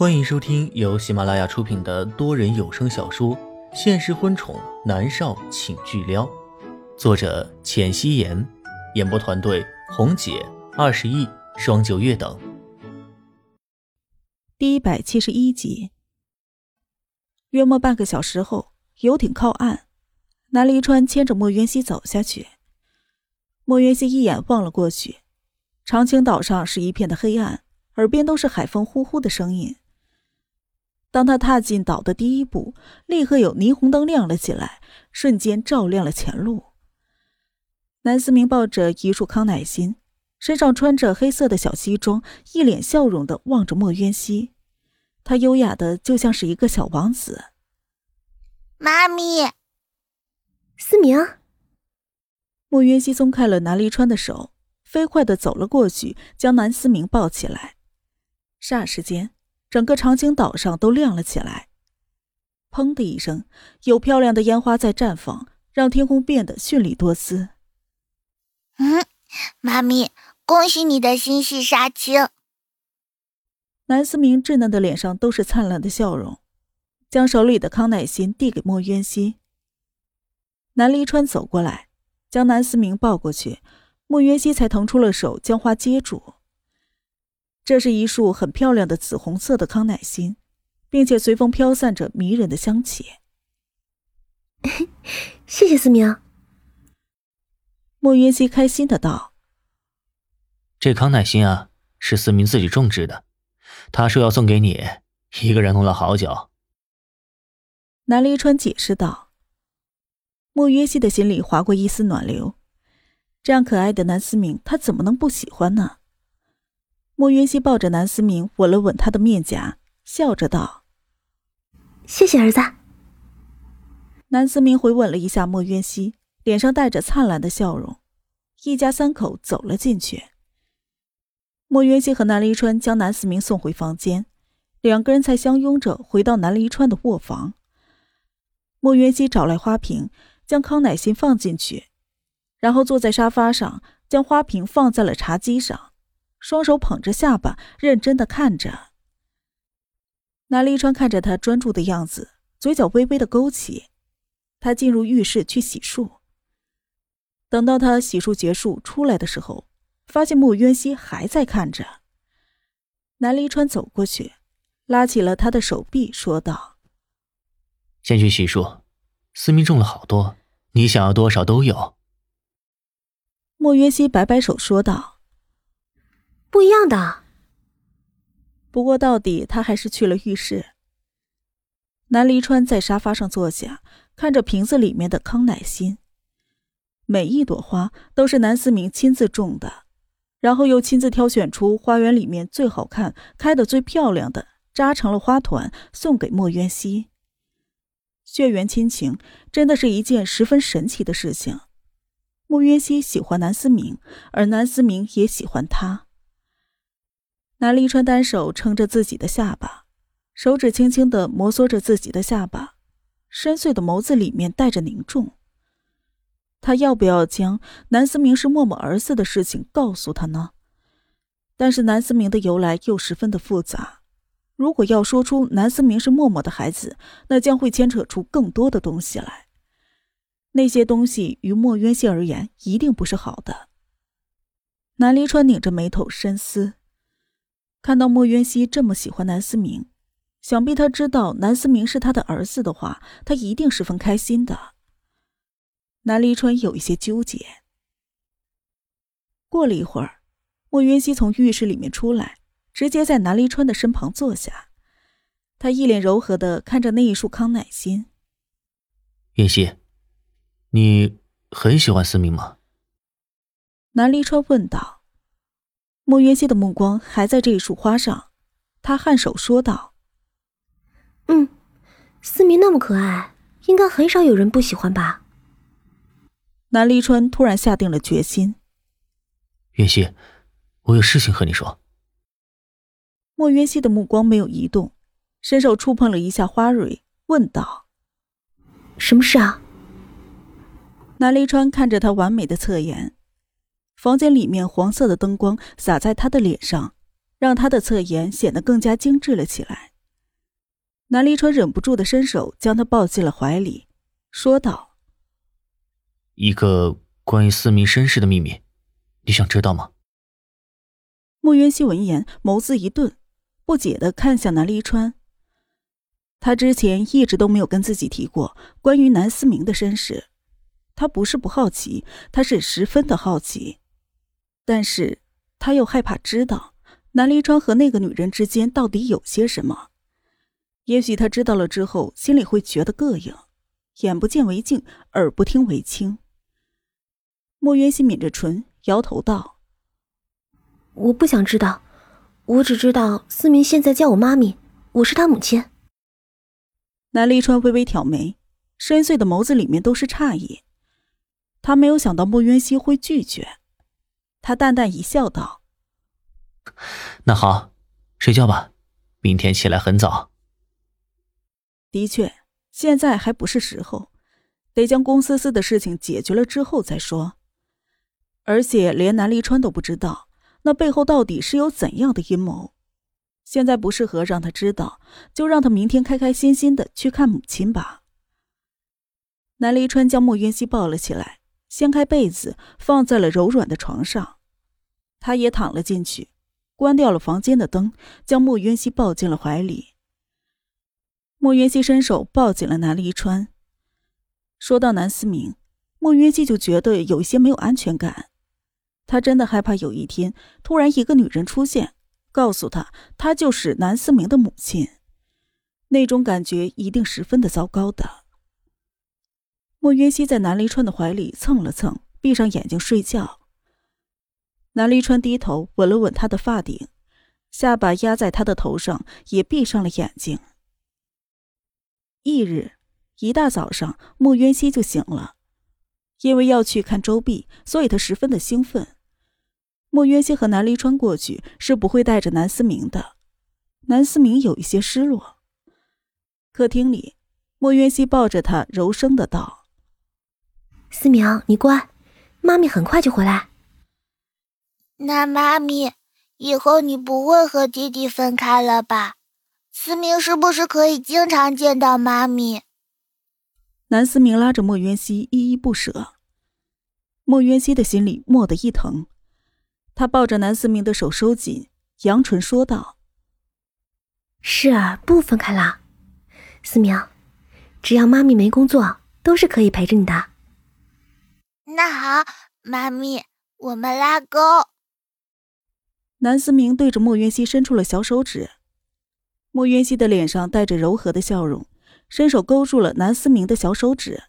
欢迎收听由喜马拉雅出品的多人有声小说《现实婚宠男少请巨撩》，作者：浅汐颜，演播团队：红姐、二十亿、双九月等。第一百七十一集。约莫半个小时后，游艇靠岸，南离川牵着莫渊熙走下去。莫渊熙一眼望了过去，长青岛上是一片的黑暗，耳边都是海风呼呼的声音。当他踏进岛的第一步，立刻有霓虹灯亮了起来，瞬间照亮了前路。南思明抱着一束康乃馨，身上穿着黑色的小西装，一脸笑容的望着莫渊熙，他优雅的就像是一个小王子。妈咪，思明。莫渊熙松开了南离川的手，飞快的走了过去，将南思明抱起来。霎时间。整个长青岛上都亮了起来，砰的一声，有漂亮的烟花在绽放，让天空变得绚丽多姿。嗯，妈咪，恭喜你的心系杀青。南思明稚嫩的脸上都是灿烂的笑容，将手里的康乃馨递给莫渊熙。南离川走过来，将南思明抱过去，莫渊熙才腾出了手，将花接住。这是一束很漂亮的紫红色的康乃馨，并且随风飘散着迷人的香气。谢谢思明。莫云熙开心的道：“这康乃馨啊，是思明自己种植的，他说要送给你，一个人弄了好久。”南离川解释道。莫云熙的心里划过一丝暖流，这样可爱的南思明，他怎么能不喜欢呢？莫云熙抱着南思明，吻了吻他的面颊，笑着道：“谢谢儿子。”南思明回吻了一下莫云熙，脸上带着灿烂的笑容。一家三口走了进去。莫云熙和南离川将南思明送回房间，两个人才相拥着回到南离川的卧房。莫云熙找来花瓶，将康乃馨放进去，然后坐在沙发上，将花瓶放在了茶几上。双手捧着下巴，认真的看着。南离川看着他专注的样子，嘴角微微的勾起。他进入浴室去洗漱。等到他洗漱结束出来的时候，发现莫渊熙还在看着。南离川走过去，拉起了他的手臂，说道：“先去洗漱，思明种了好多，你想要多少都有。”莫渊熙摆摆手说道。不一样的。不过到底他还是去了浴室。南离川在沙发上坐下，看着瓶子里面的康乃馨，每一朵花都是南思明亲自种的，然后又亲自挑选出花园里面最好看、开的最漂亮的，扎成了花团送给莫渊熙。血缘亲情真的是一件十分神奇的事情。莫渊熙喜欢南思明，而南思明也喜欢他。南离川单手撑着自己的下巴，手指轻轻的摩挲着自己的下巴，深邃的眸子里面带着凝重。他要不要将南思明是默默儿子的事情告诉他呢？但是南思明的由来又十分的复杂，如果要说出南思明是默默的孩子，那将会牵扯出更多的东西来。那些东西于莫渊熙而言一定不是好的。南离川拧着眉头深思。看到莫渊熙这么喜欢南思明，想必他知道南思明是他的儿子的话，他一定十分开心的。南离川有一些纠结。过了一会儿，莫渊熙从浴室里面出来，直接在南离川的身旁坐下。他一脸柔和的看着那一束康乃馨。渊熙，你很喜欢思明吗？南离川问道。莫渊熙的目光还在这一束花上，他颔首说道：“嗯，思明那么可爱，应该很少有人不喜欢吧？”南离川突然下定了决心：“渊熙，我有事情和你说。”莫渊熙的目光没有移动，伸手触碰了一下花蕊，问道：“什么事啊？”南离川看着他完美的侧颜。房间里面黄色的灯光洒在他的脸上，让他的侧颜显得更加精致了起来。南离川忍不住的伸手将他抱进了怀里，说道：“一个关于思明身世的秘密，你想知道吗？”穆渊熙闻言，眸子一顿，不解的看向南离川。他之前一直都没有跟自己提过关于南思明的身世，他不是不好奇，他是十分的好奇，但是他又害怕知道南离川和那个女人之间到底有些什么。也许他知道了之后，心里会觉得膈应，眼不见为净，耳不听为清。莫渊熙抿着唇，摇头道：“我不想知道，我只知道思明现在叫我妈咪，我是他母亲。”南离川微微挑眉，深邃的眸子里面都是诧异。他没有想到莫渊熙会拒绝，他淡淡一笑，道：“那好，睡觉吧，明天起来很早。”的确，现在还不是时候，得将龚思思的事情解决了之后再说。而且连南离川都不知道，那背后到底是有怎样的阴谋。现在不适合让他知道，就让他明天开开心心的去看母亲吧。南离川将莫云熙抱了起来，掀开被子放在了柔软的床上，他也躺了进去，关掉了房间的灯，将莫渊熙抱进了怀里。莫渊熙伸手抱紧了南离川。说到南思明，莫渊熙就觉得有一些没有安全感，他真的害怕有一天突然一个女人出现。告诉他，她就是南思明的母亲，那种感觉一定十分的糟糕的。莫渊熙在南离川的怀里蹭了蹭，闭上眼睛睡觉。南离川低头吻了吻他的发顶，下巴压在他的头上，也闭上了眼睛。翌日一大早上，莫渊熙就醒了，因为要去看周碧，所以他十分的兴奋。莫渊熙和南离川过去是不会带着南思明的，南思明有一些失落。客厅里，莫渊熙抱着他，柔声的道：“思明，你乖，妈咪很快就回来。”那妈咪，以后你不会和弟弟分开了吧？思明是不是可以经常见到妈咪？南思明拉着莫渊熙，依依不舍。莫渊熙的心里蓦地一疼。他抱着南思明的手收紧，扬唇说道：“是啊不分开啦，思明，只要妈咪没工作，都是可以陪着你的。”那好，妈咪，我们拉钩。南思明对着莫渊熙伸出了小手指，莫渊熙的脸上带着柔和的笑容，伸手勾住了南思明的小手指。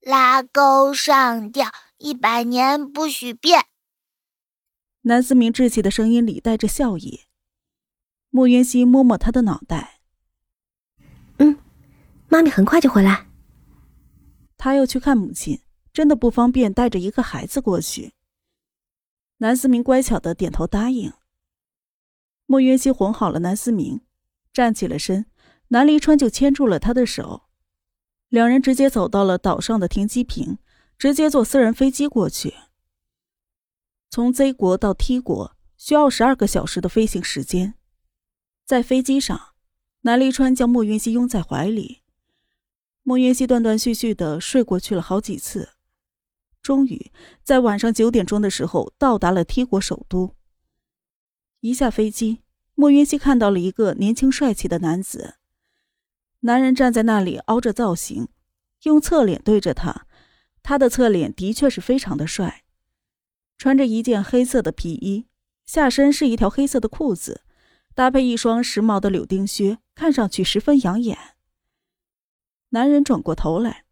拉钩上吊，一百年不许变。南思明稚气的声音里带着笑意。莫渊熙摸摸他的脑袋，嗯，妈咪很快就回来。他要去看母亲，真的不方便带着一个孩子过去。南思明乖巧的点头答应。莫渊熙哄好了南思明，站起了身，南离川就牵住了他的手，两人直接走到了岛上的停机坪，直接坐私人飞机过去。从 Z 国到 T 国需要十二个小时的飞行时间，在飞机上，南离川将莫云熙拥在怀里，莫云熙断断续续的睡过去了好几次，终于在晚上九点钟的时候到达了 T 国首都。一下飞机，莫云熙看到了一个年轻帅气的男子，男人站在那里凹着造型，用侧脸对着他，他的侧脸的确是非常的帅。穿着一件黑色的皮衣，下身是一条黑色的裤子，搭配一双时髦的柳钉靴，看上去十分养眼。男人转过头来，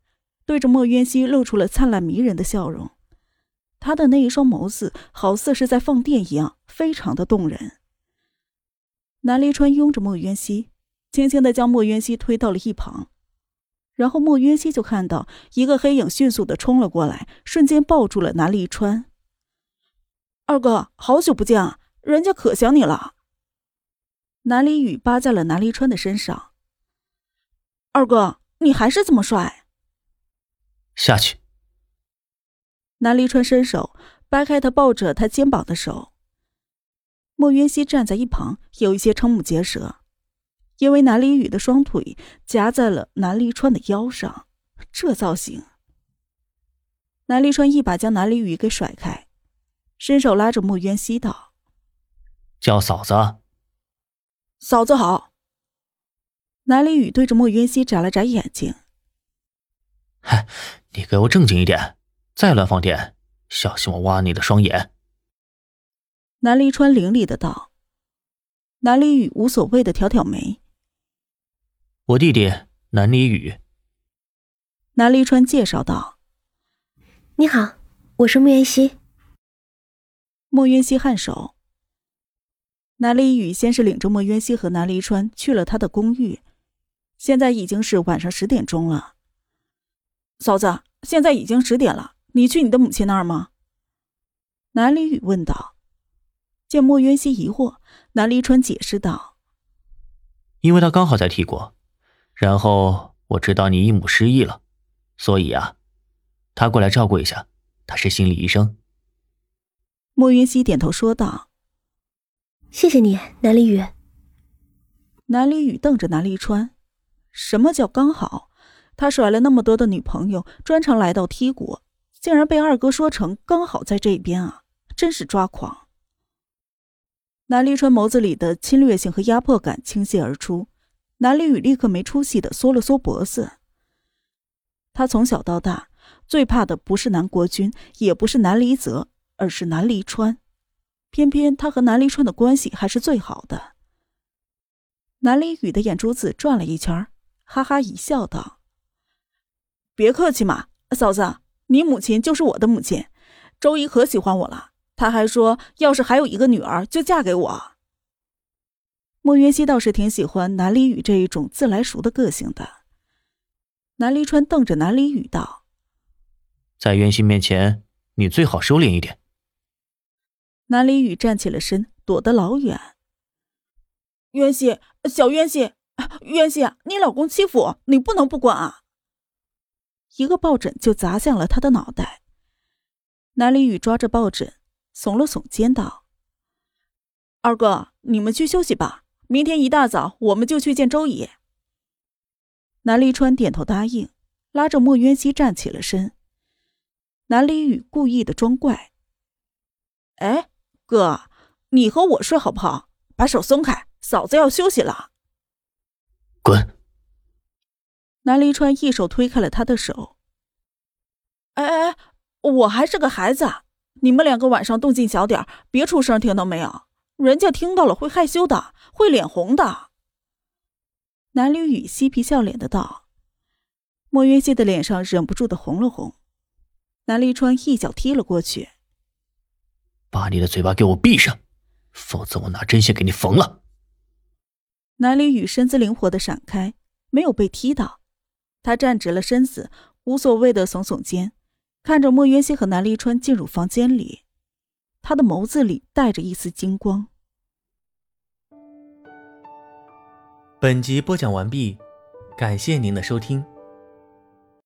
对着莫渊熙露出了灿烂迷人的笑容，他的那一双眸子好似是在放电一样，非常的动人。南离川拥着莫渊熙，轻轻的将莫渊熙推到了一旁，然后莫渊熙就看到一个黑影迅速的冲了过来，瞬间抱住了南离川。二哥，好久不见啊！人家可想你了。南离宇扒在了南离川的身上。二哥，你还是这么帅。下去。南离川伸手掰开他抱着他肩膀的手。莫渊熙站在一旁，有一些瞠目结舌。因为南离宇的双腿夹在了南离川的腰上，这造型。南离川一把将南离宇给甩开，伸手拉着莫渊熙道：“叫嫂子。”嫂子好。南离宇对着莫渊熙眨了眨眼睛：“嗨，你给我正经一点，再乱放电，小心我挖你的双眼。”南离川凌厉的道。南离宇无所谓的挑挑眉：“我弟弟南离宇。”南离川介绍道：“你好，我是莫云熙。”莫渊熙颔首。南离宇先是领着莫渊熙和南离川去了他的公寓，现在已经是晚上十点钟了。嫂子，现在已经十点了，你去你的母亲那儿吗？南离雨问道。见莫渊熙疑惑。南离川解释道：“因为他刚好在踢过，然后我知道你姨母失忆了，所以啊，他过来照顾一下。他是心理医生。”莫云熙点头说道：“谢谢你，南离雨。”南离雨瞪着南离川：“什么叫刚好？他甩了那么多的女朋友，专程来到 T 国，竟然被二哥说成刚好在这边啊！真是抓狂。”南离川眸子里的侵略性和压迫感倾泻而出，南离宇立刻没出息的缩了缩脖子。他从小到大最怕的不是南国君，也不是南离泽，而是南离川。偏偏他和南离川的关系还是最好的。南离宇的眼珠子转了一圈，哈哈一笑，道：“别客气嘛，嫂子，你母亲就是我的母亲，周姨可喜欢我了。”她还说，要是还有一个女儿，就嫁给我。莫云熙倒是挺喜欢南离宇这一种自来熟的个性的。南离川瞪着南离宇道：“在渊熙面前，你最好收敛一点。”南离宇站起了身，躲得老远。渊熙，小渊熙，渊熙，你老公欺负我，你不能不管啊！一个抱枕就砸向了他的脑袋。南离宇抓着抱枕。耸了耸肩道：“二哥，你们去休息吧，明天一大早我们就去见周姨。”南离川点头答应，拉着莫渊熙站起了身。南离宇故意的装怪：“哎，哥，你和我睡好不好？把手松开，嫂子要休息了。”滚！南离川一手推开了他的手。“哎哎哎，我还是个孩子。”你们两个晚上动静小点别出声，听到没有？人家听到了会害羞的，会脸红的。南离雨嬉皮笑脸的道。莫云熙的脸上忍不住的红了红。南离川一脚踢了过去，把你的嘴巴给我闭上，否则我拿针线给你缝了。南离雨身姿灵活的闪开，没有被踢到，他站直了身子，无所谓的耸耸肩。看着莫渊熙和南离川进入房间里，他的眸子里带着一丝金光。本集播讲完毕，感谢您的收听。